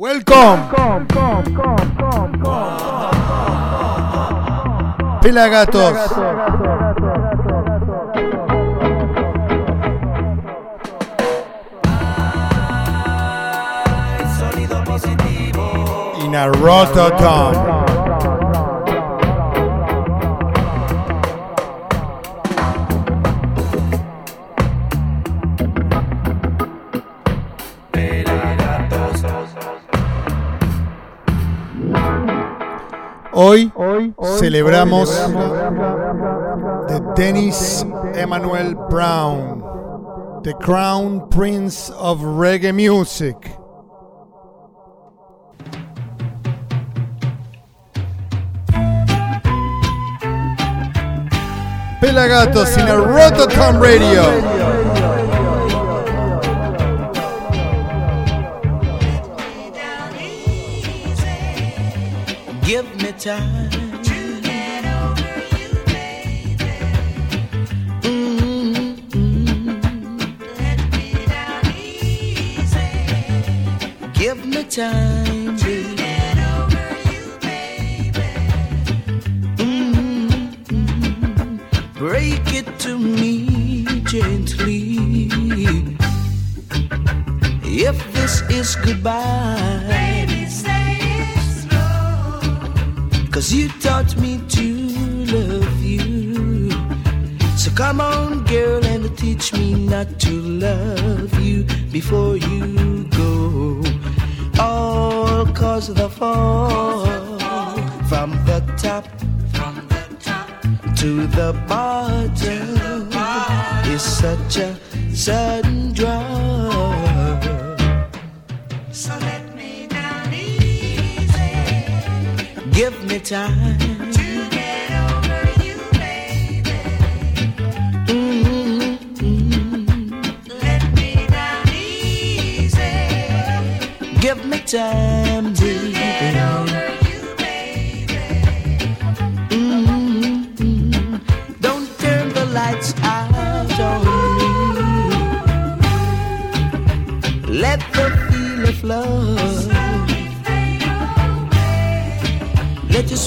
Welcome. Sonido positivo. In a Rototom. Hoy celebramos de Dennis Emmanuel Brown, the Crown Prince of Reggae Music. Pelagatos in a Rototom Radio. Give me time. Mm-hmm. Let me down easy. Give me time, to get over you, baby. Break it to me gently. If this is goodbye, Cause you taught me to love you. So come on, girl, and teach me not to love you before you go. All cause of the fall from the top to the bottom is such a sudden Give me time to get over you, baby. Let me down easy. Give me time, baby. Get over you, baby. Don't turn the lights out on me. Let the feeling flow. Let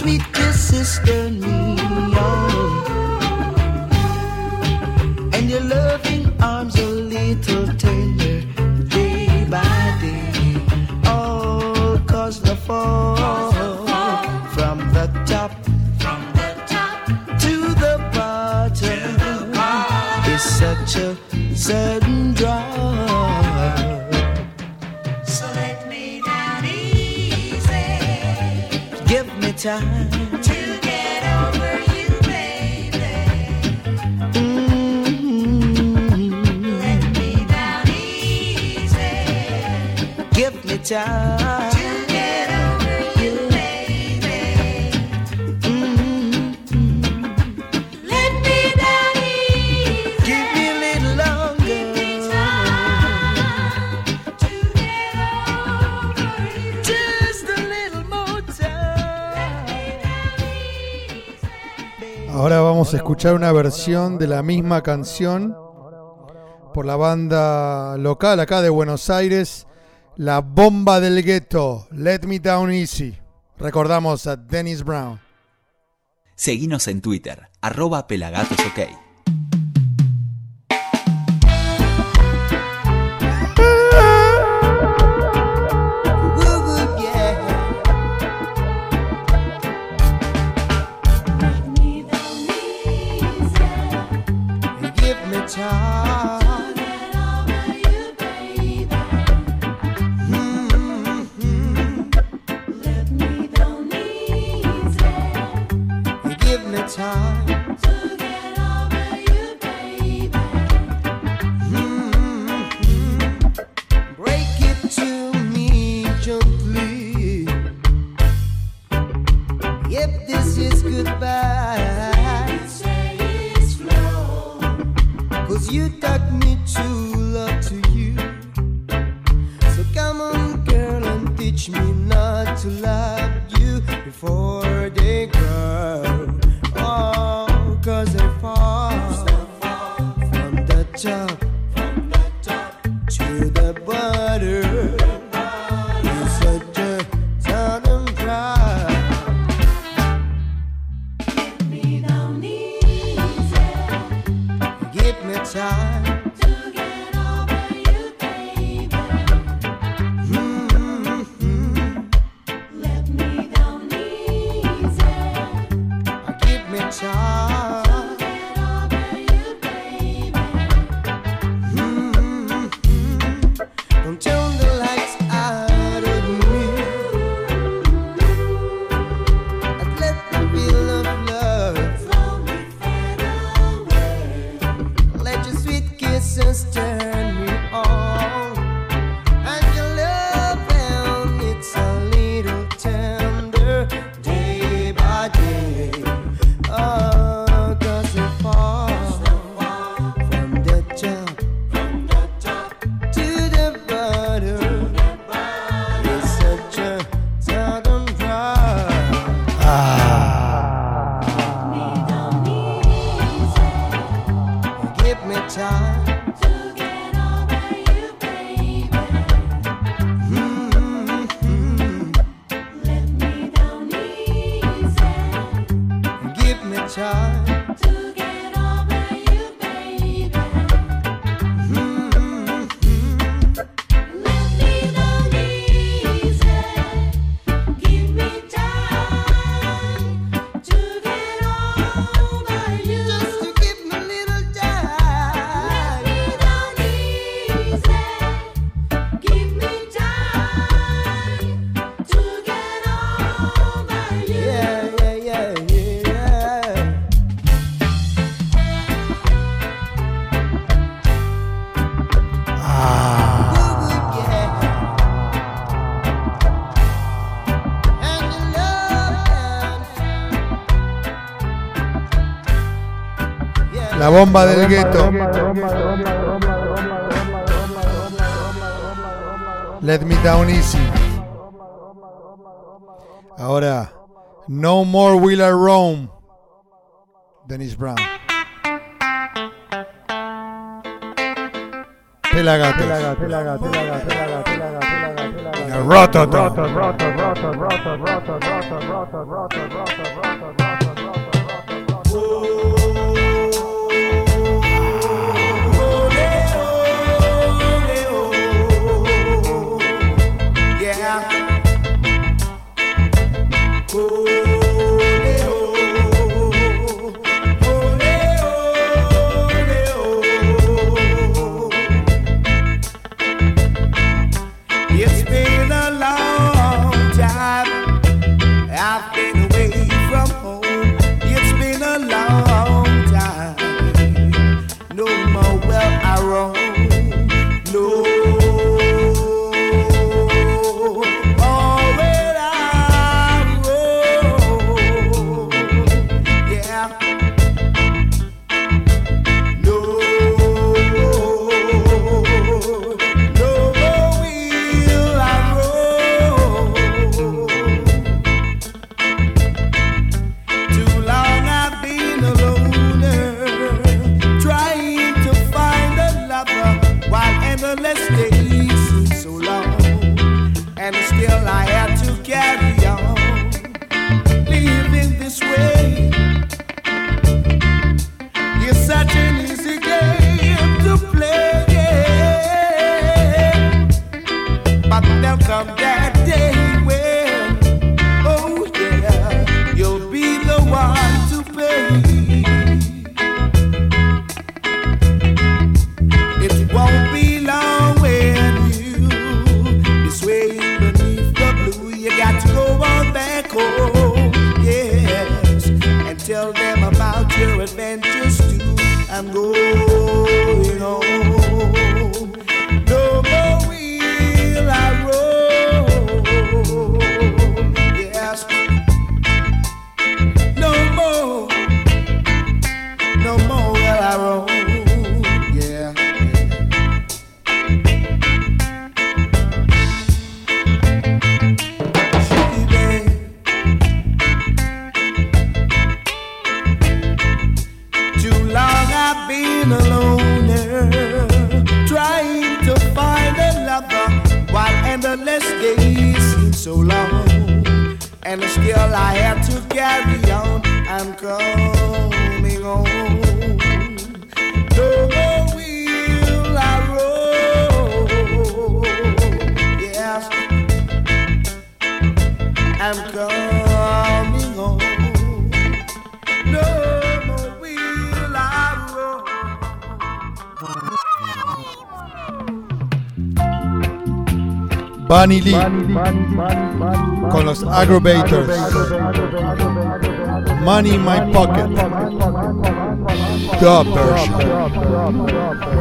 sweet kisses turn me escuchar una versión de la misma canción por la banda local acá de Buenos Aires, La Bomba del Gueto, Let Me Down Easy. Recordamos a Dennis Brown. Seguinos en Twitter, arroba pelagatosok. Woo-woo, La bomba del gueto. Let me down easy. Ahora, No More Will I Roam. Dennis Brown. Pelagatos. Pelagatos. Pelagatos. Pelagatos. Pelagatos. Pelagatos. Pelagatos. Bunny Lee con los Aggrovators, Money in my pocket. The version.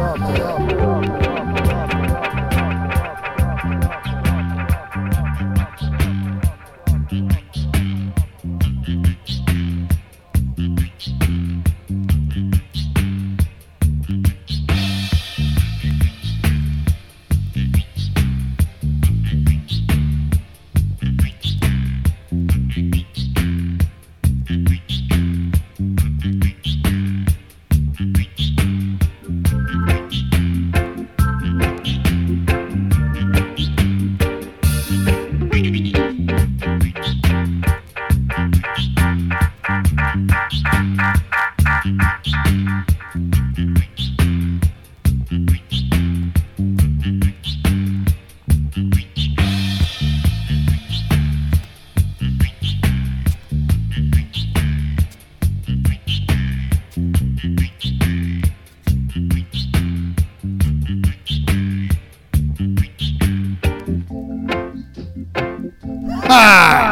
Ah!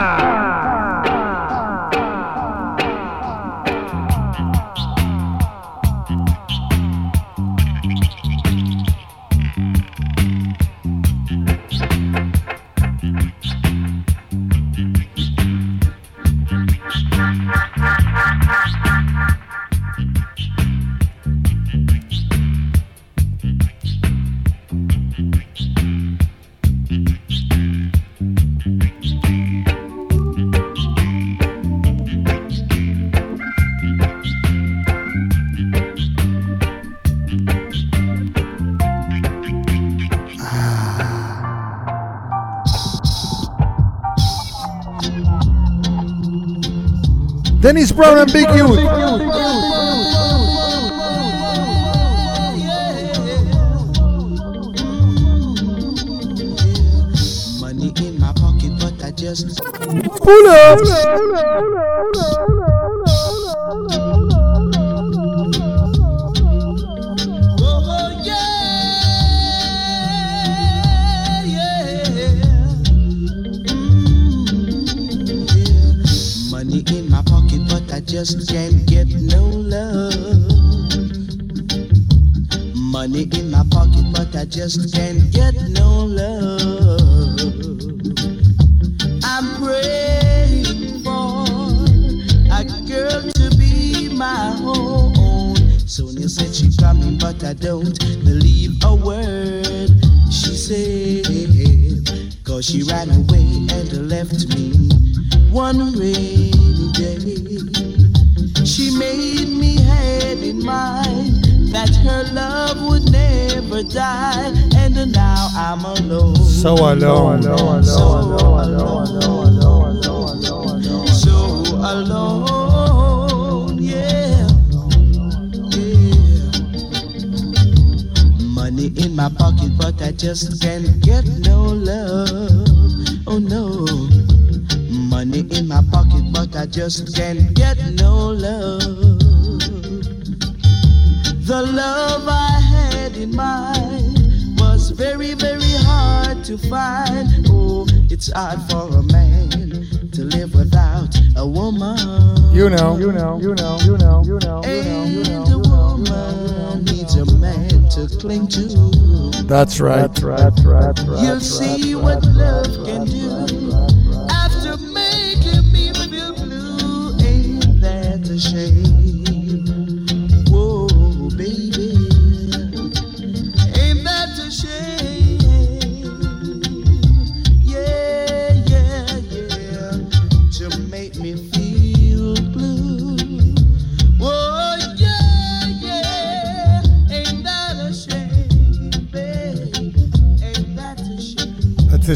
Dennis Brown and Big Youth. Money in my pocket, but I just Pull up. Just can't get no love. I'm praying for a girl to be my own. Sonia said she's coming, but I don't believe a word she said. Cause she ran away and left me one rainy day. She made me had in mind that her love would never die, now I'm alone. So alone. So alone, so alone, yeah, yeah. Money in my pocket, but I just can't get no love. Oh no. Money in my pocket, but I just can't get no love. The love I had in mind was very, very hard to find. Oh, it's hard for a man to live without a woman. You know. You know. You know. You know. You know. You know. And a woman needs a man to cling to. That's right. That's right. That's right. You'll see what love can do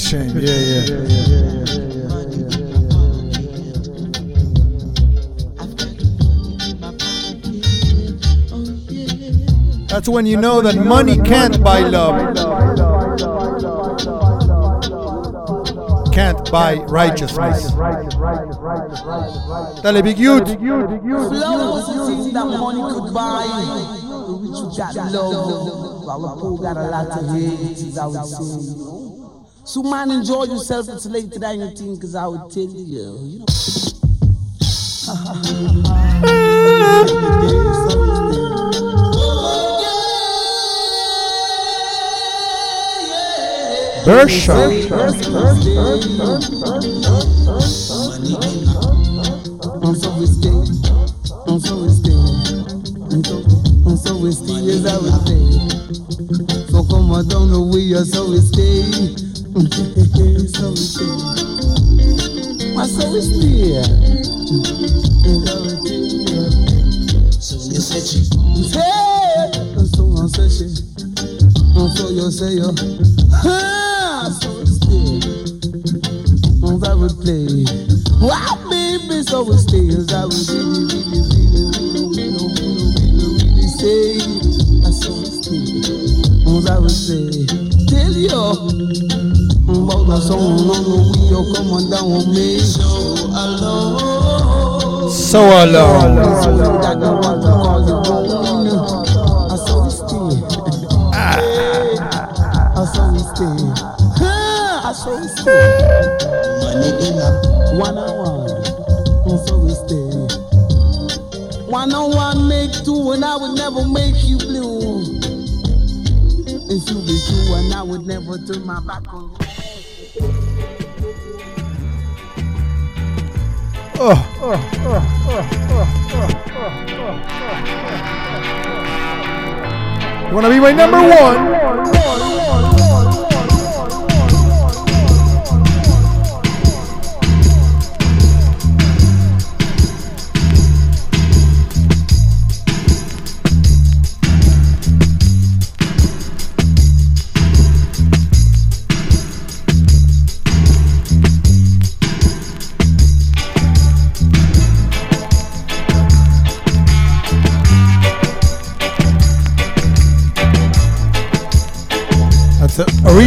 shame? That's a shame. Yeah, yeah. That's when you know that money can't buy love. Can't buy righteousness. Dale, Big Youth. Love was the thing that money could buy. The rich you got love, while the poor got a lot of hate, is I would say. Know. So man, enjoy yourself. It's later than you think, cause I would tell you. you know. Bersha. I'm so risky. I'm so risky. I'm so, risky as I would say. So come on down the way you're so risky. So risky. I'm so risky. As I. So you said she Hey, so shit. I'm so you say you. Ha, so risky. I'm very play. Wow, baby, so it stays. I was really, really, really, really, really, really, say. I saw it say. Tell song on on. That I want to call you alone. So alone. I saw it stay. I saw it stay. Ha, I saw stay. money in a One on one, so we stay. One on one make two, and I would never make you blue. If you be true, and I would never turn my back on you. You wanna be my number one?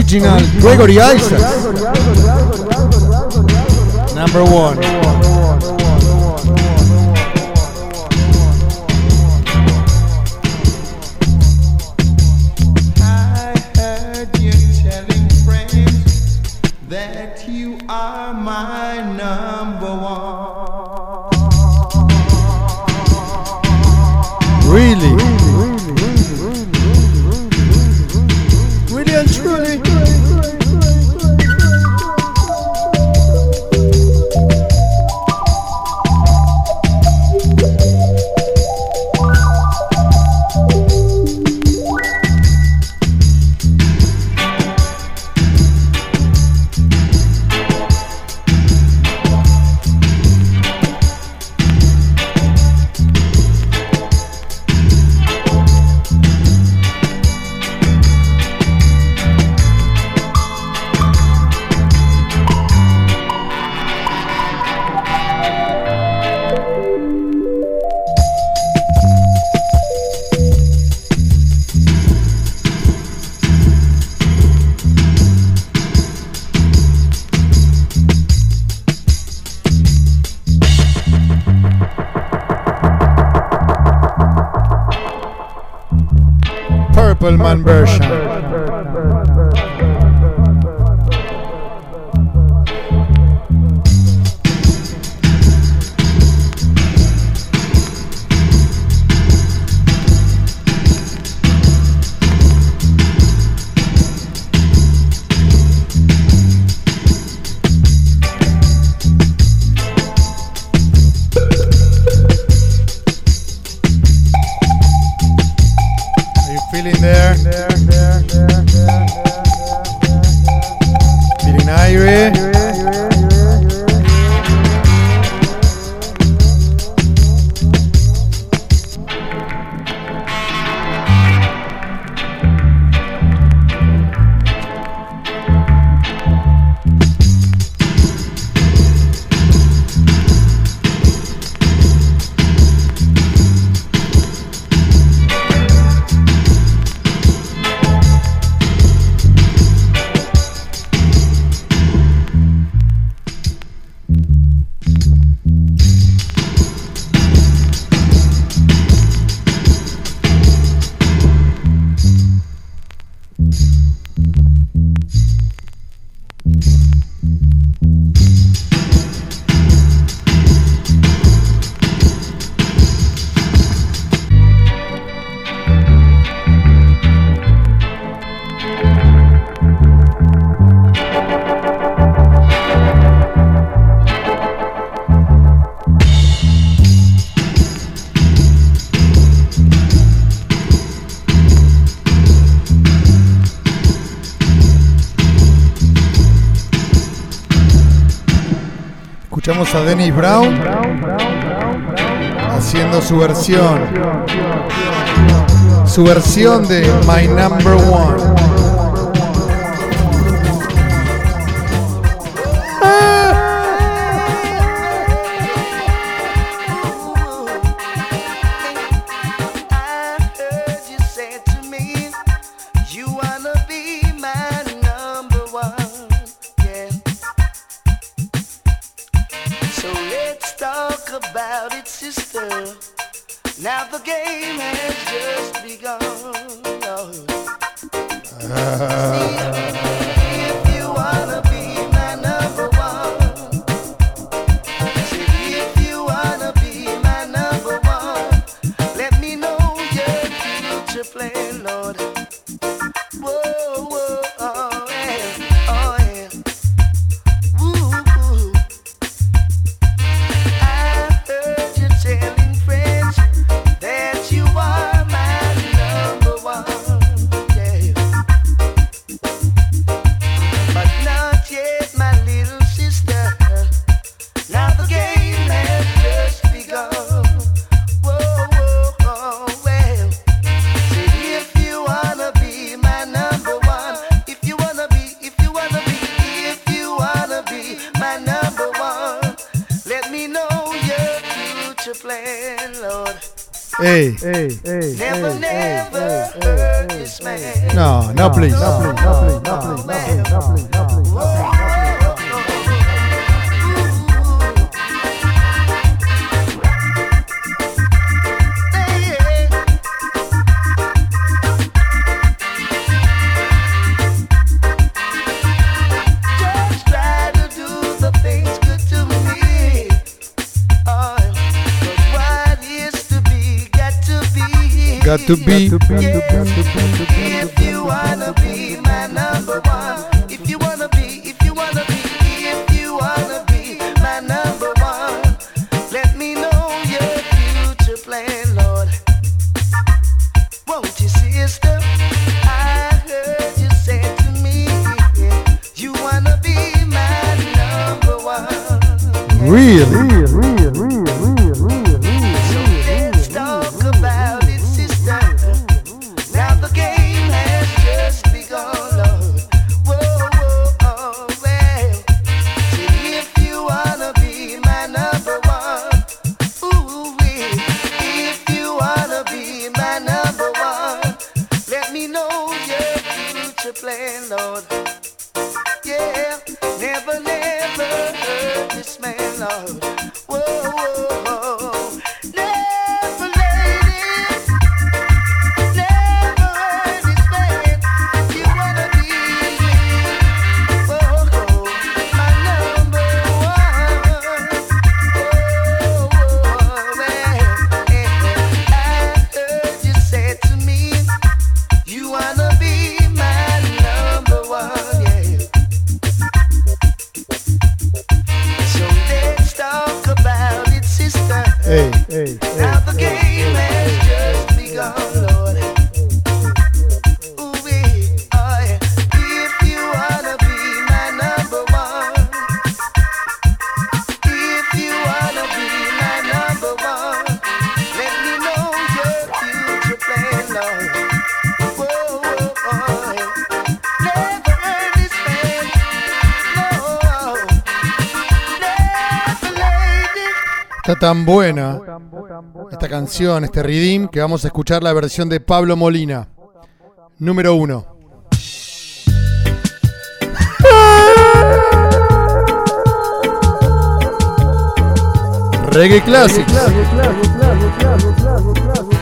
original Gregory Isaacs. Number one. Brown haciendo su versión. Su versión de My Number One. hey, hey, never, hey, never hey, hurt hey, this man. No, no, please, no, no please, no, to be. If you wanna be my number one, if you wanna be, if you wanna be, if you wanna be my number one, let me know your future plan, Lord. Won't you, sister? I. Really? really? canción, este Redeem, que vamos a escuchar la versión de Pablo Molina. Número uno. Reggae Classics. Reggae Classics.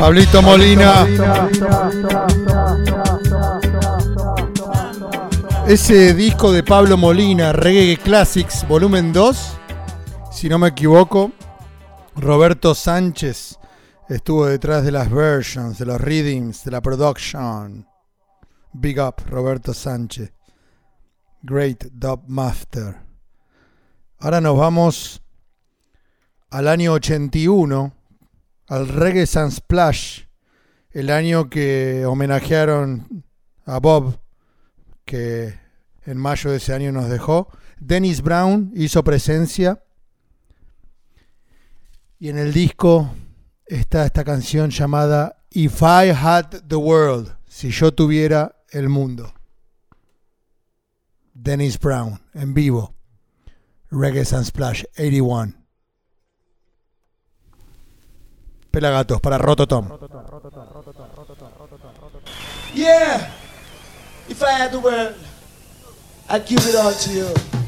Pablito Molina. Ese disco de Pablo Molina, Reggae Classics, volumen 2, si no me equivoco, Roberto Sánchez estuvo detrás de las versions, de los readings, de la production. Big up, Roberto Sánchez. Great Dub Master. Ahora nos vamos al año 81, al Reggae Sunsplash, el año que homenajearon a Bob, que en mayo de ese año nos dejó. Dennis Brown hizo presencia. Y en el disco está esta canción llamada If I Had the World, si yo tuviera el mundo. Dennis Brown, en vivo. Reggae Sunsplash 81. Pelagatos para Rototom. Yeah. If I had the world, I'd give it all to you.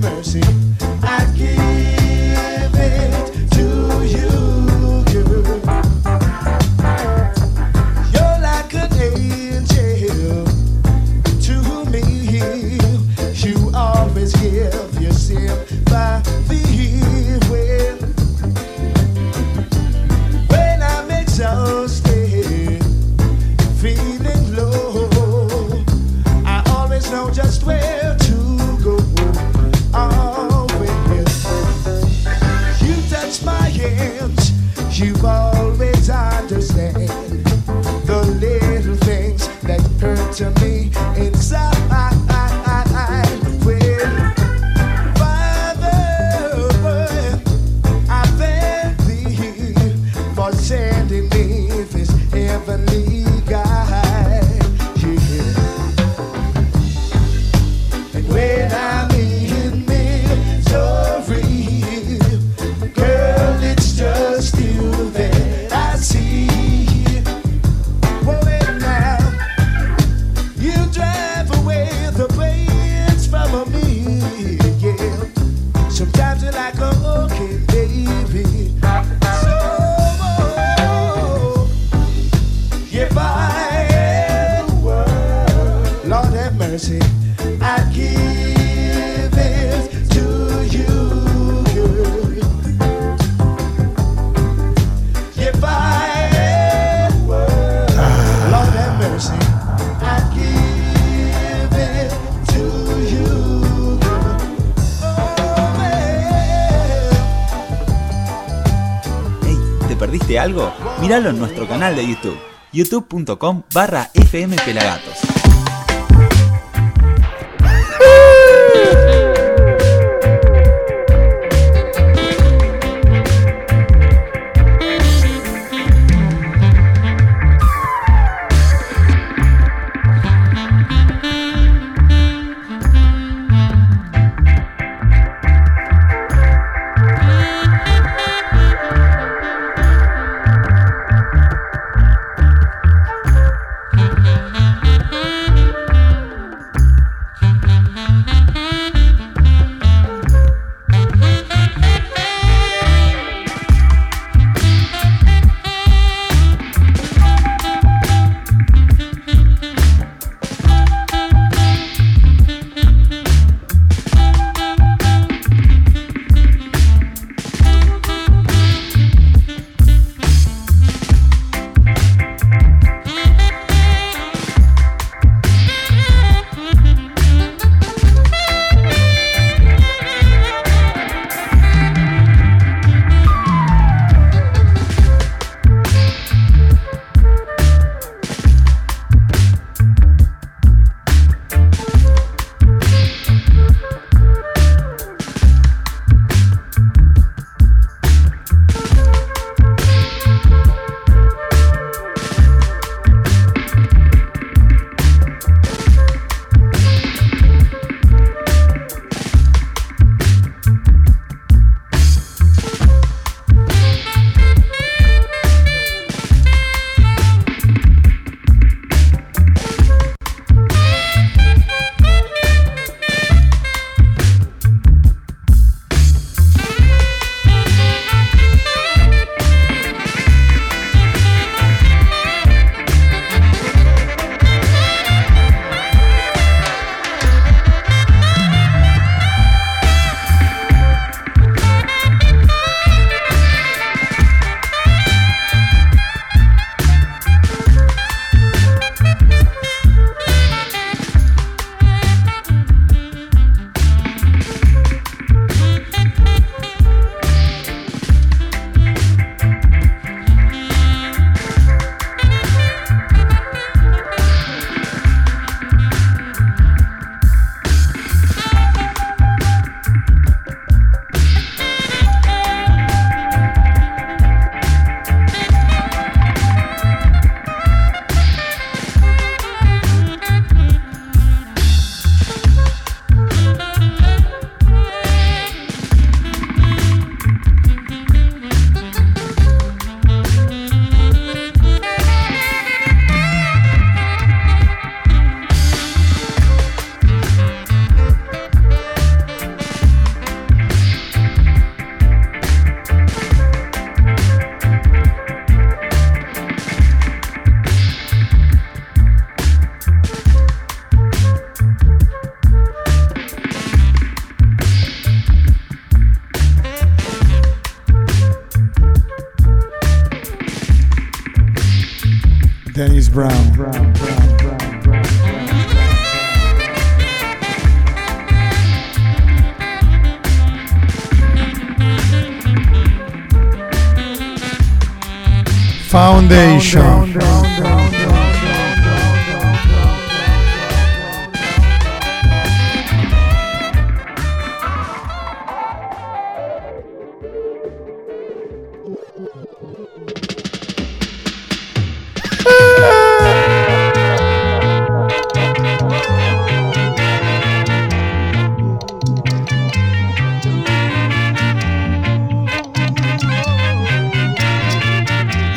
Mercy, canal de YouTube, youtube.com barra fmpelagatos.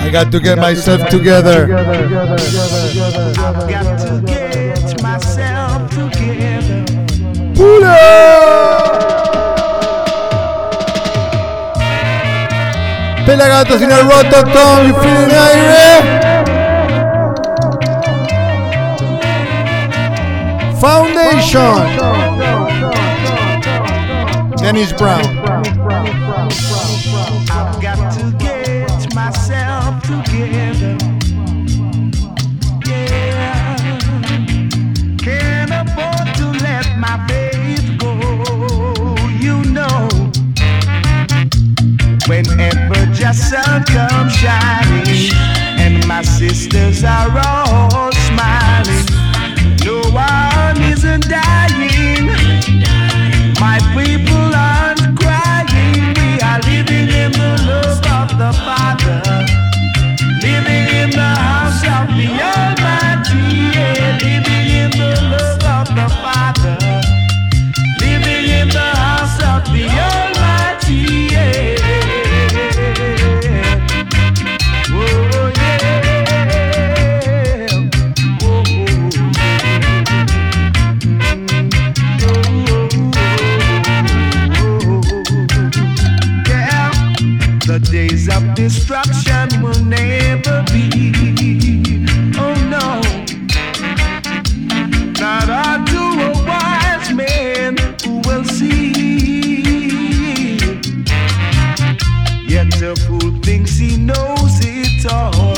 I got to get myself together. Got to get myself together. Pull Pelagatos in el Rototom, you feeling aire? Foundation. Dennis Brown. Sisters knows it all.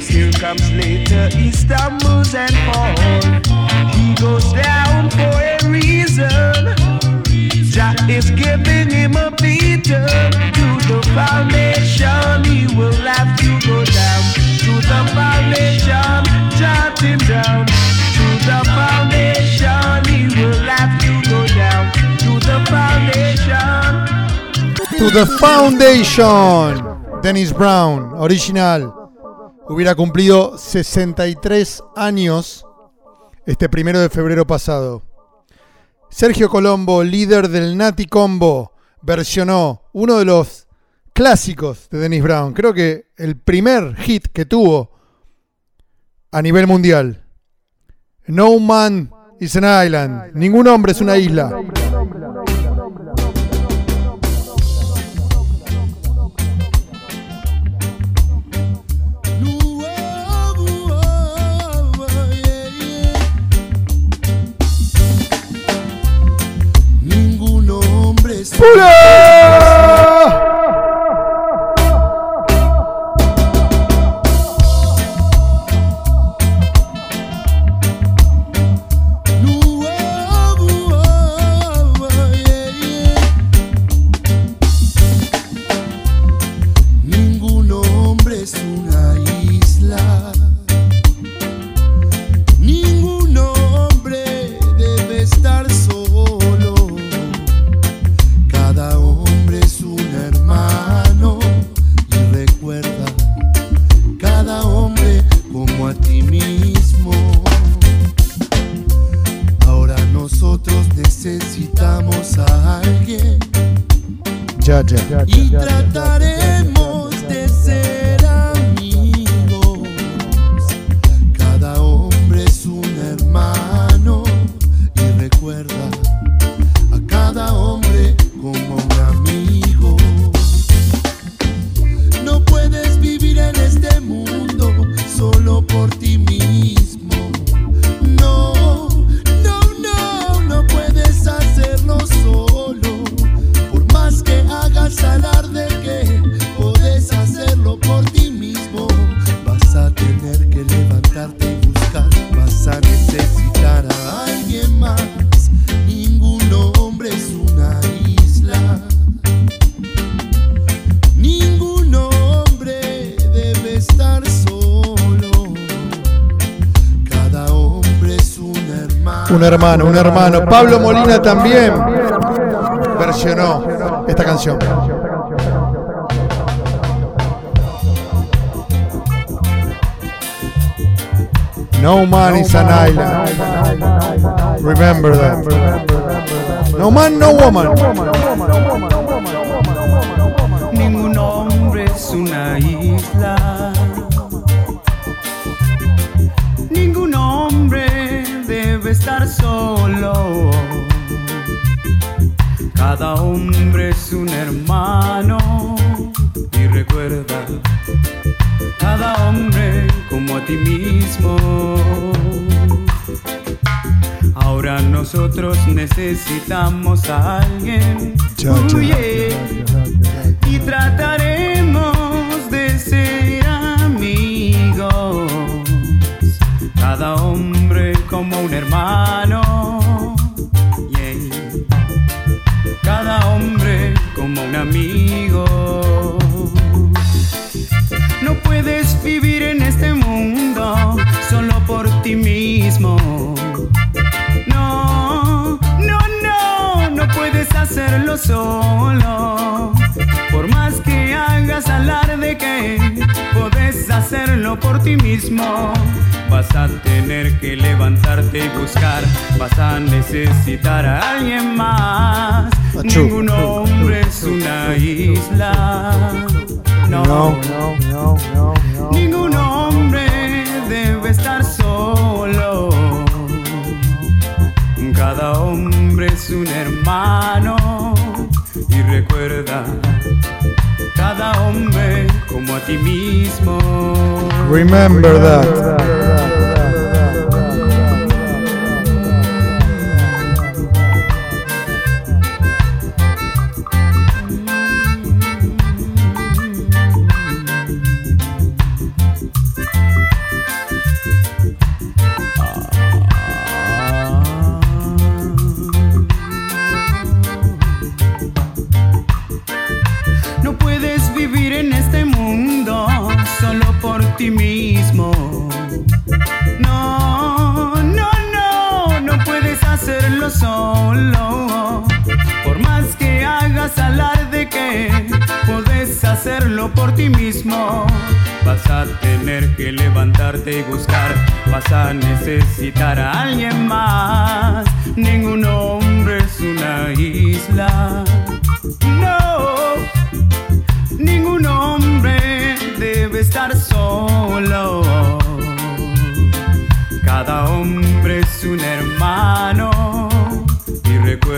Here comes later, he stumbles and falls. He goes down for a reason. Jah is giving him a beating to the foundation. He will have to go down to the foundation, jot him down to the foundation. He will have to go down to the foundation. To the Foundation. Dennis Brown, original. Hubiera cumplido 63 años este primero de febrero pasado. Sergio Colombo, líder del Nati Combo, versionó uno de los clásicos de Dennis Brown. Creo que el primer hit que tuvo a nivel mundial. No man is an island. Ningún hombre es una isla. Hombre E tratarei un hermano. Pablo Molina también versionó esta canción. No man is an island. Remember that. No man, no woman. Solo. Cada hombre es un hermano. Y recuerda, cada hombre como a ti mismo. Ahora nosotros necesitamos a alguien. Cha, cha, Huye. y trataremos de ser amigos. Cada hombre como un hermano. Solo. Por más que hagas alarde que puedes hacerlo por ti mismo. Vas a tener que levantarte y buscar. Vas a necesitar a alguien más. Ningún hombre es una isla. No, no, no, no, no. Ningún hombre debe estar solo. Cada hombre es un hermano. Recuerda, cada hombre como a ti mismo. Remember that.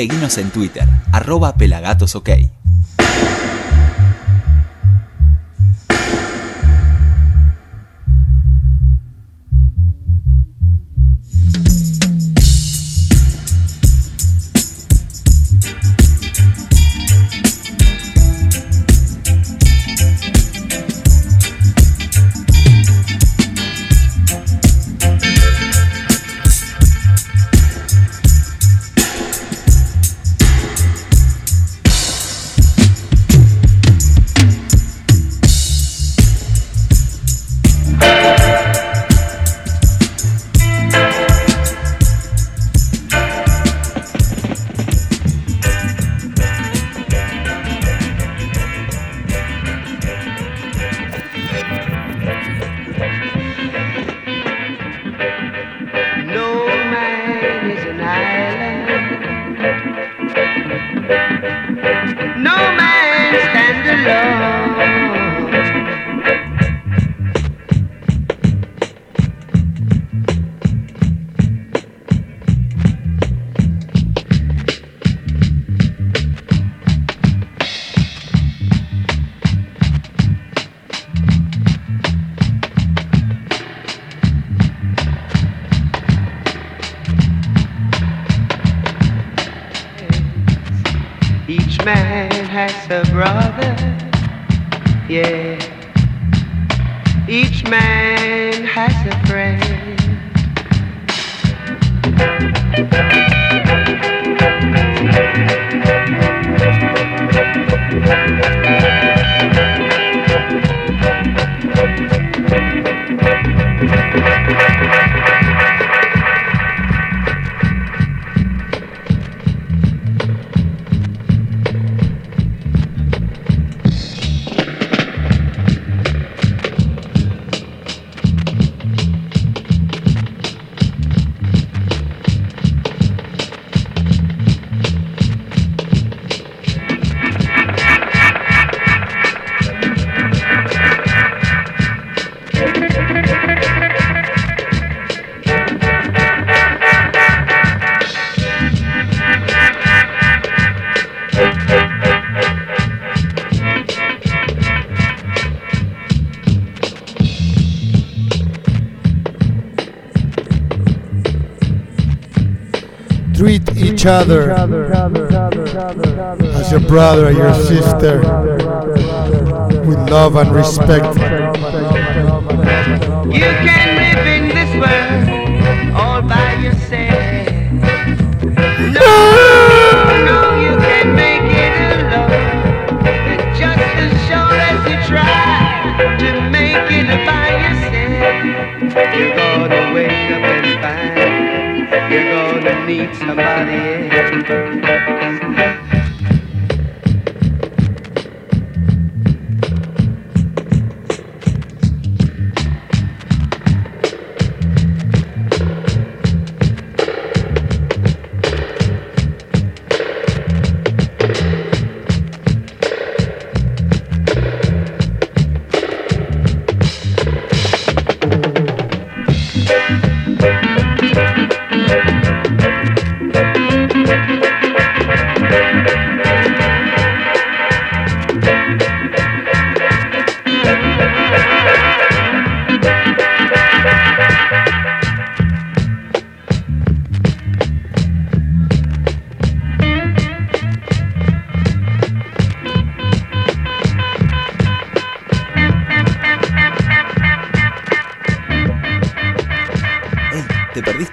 Seguinos en Twitter, arroba pelagatosok. Each other as your brother or your sister with love and respect.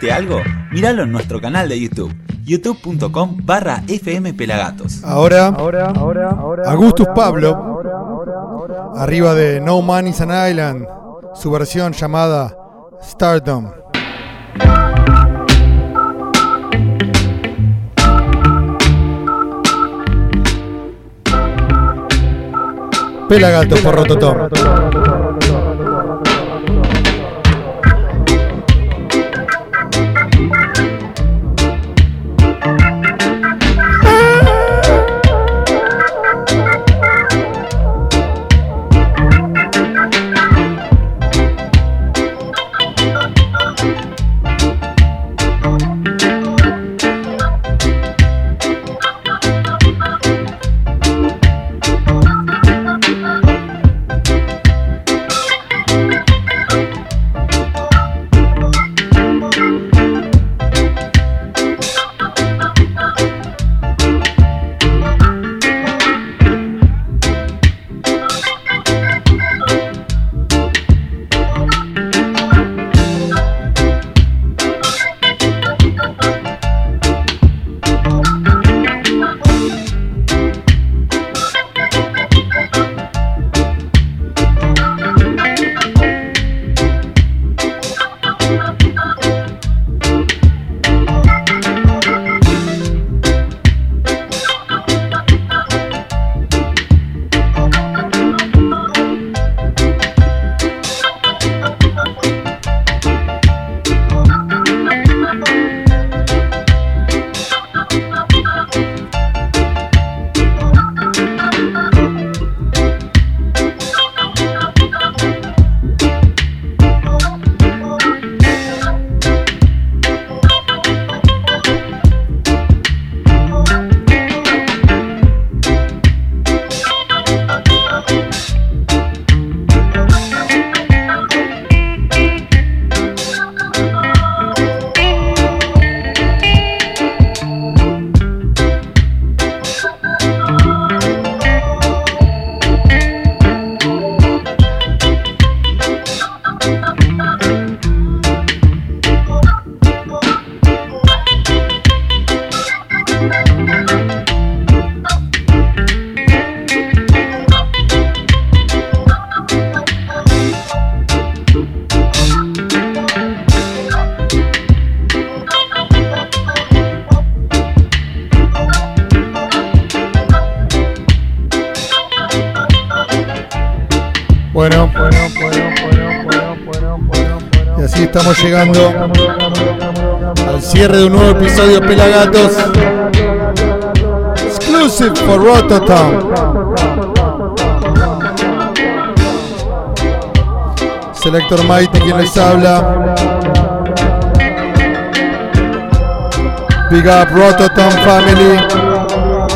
Perdiste algo? Míralo en nuestro canal de YouTube, youtube.com barra fmpelagatos. Ahora, Augustus Pablo, arriba de No Man is an Island, su versión llamada Stardom. Pelagato por Rototom. estamos llegando al cierre de un nuevo episodio Pelagatos. Exclusive for Rototown. Selector Mighty quien les habla. Big up Rototown Family.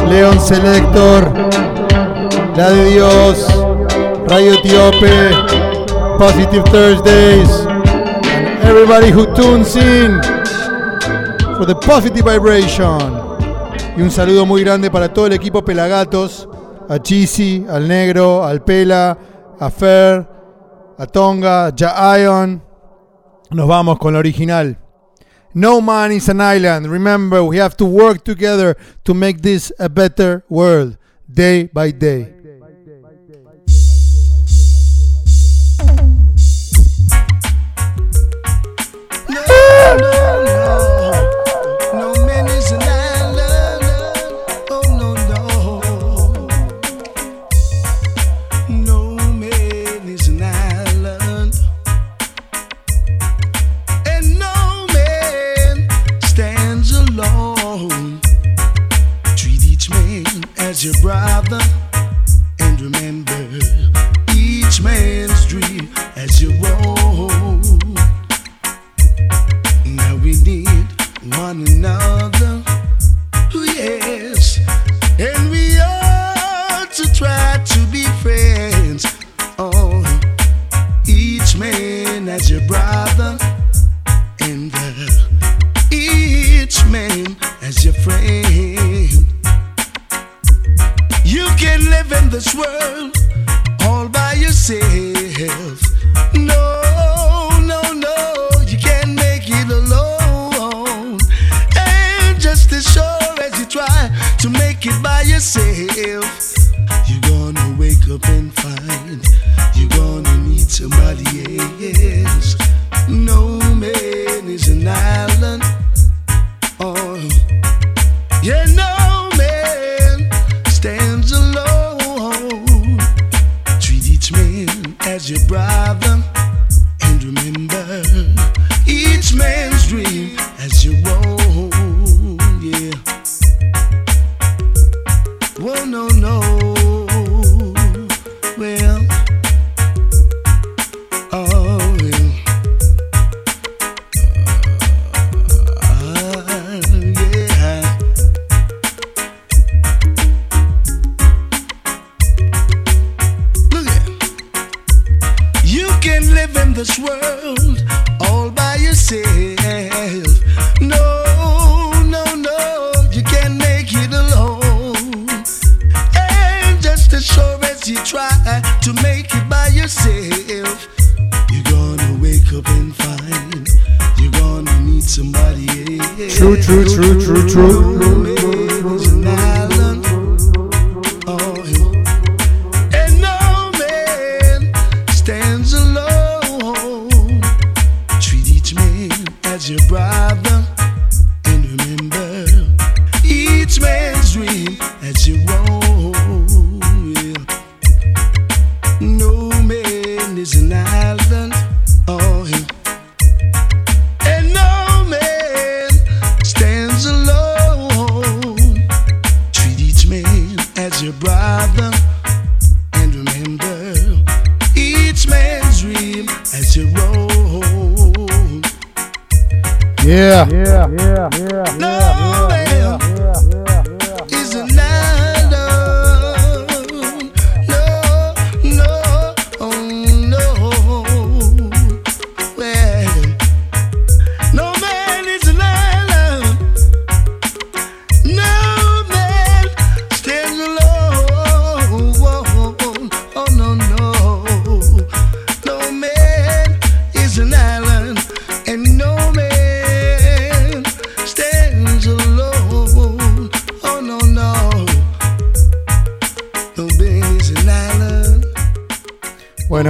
Leon Selector. La de Dios. Radio Tiope. Positive Thursdays everybody who tunes in for the positive vibration. Y un saludo muy grande para todo el equipo Pelagatos, a Chisi, al Negro, al Pela, a Fer, a Tonga, a Jaion. Nos vamos con la original. No man is an island. Remember, we have to work together to make this a better world, day by day.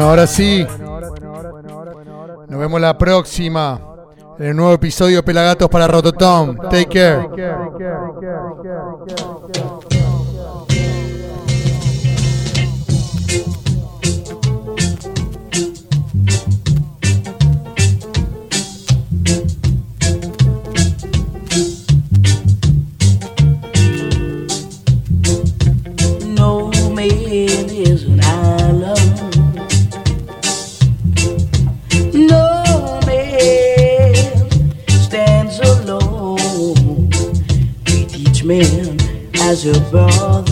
Ahora sí. Nos vemos la próxima. En el nuevo episodio Pelagatos para Rototom. Take care. Your brother.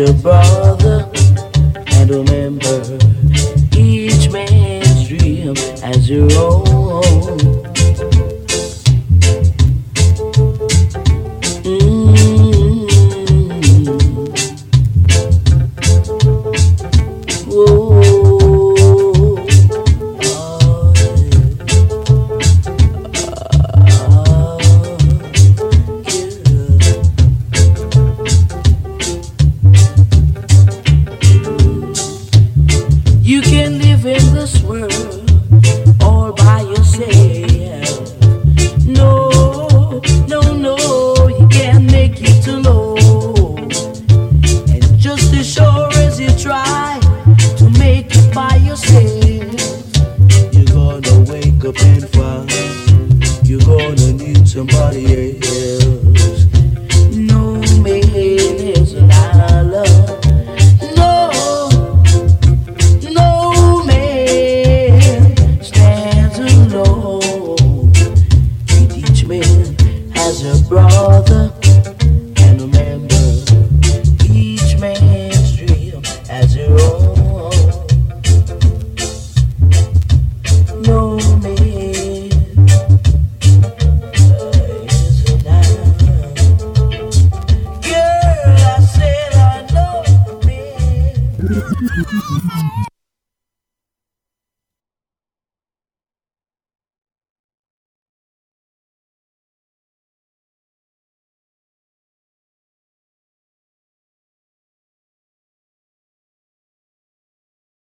As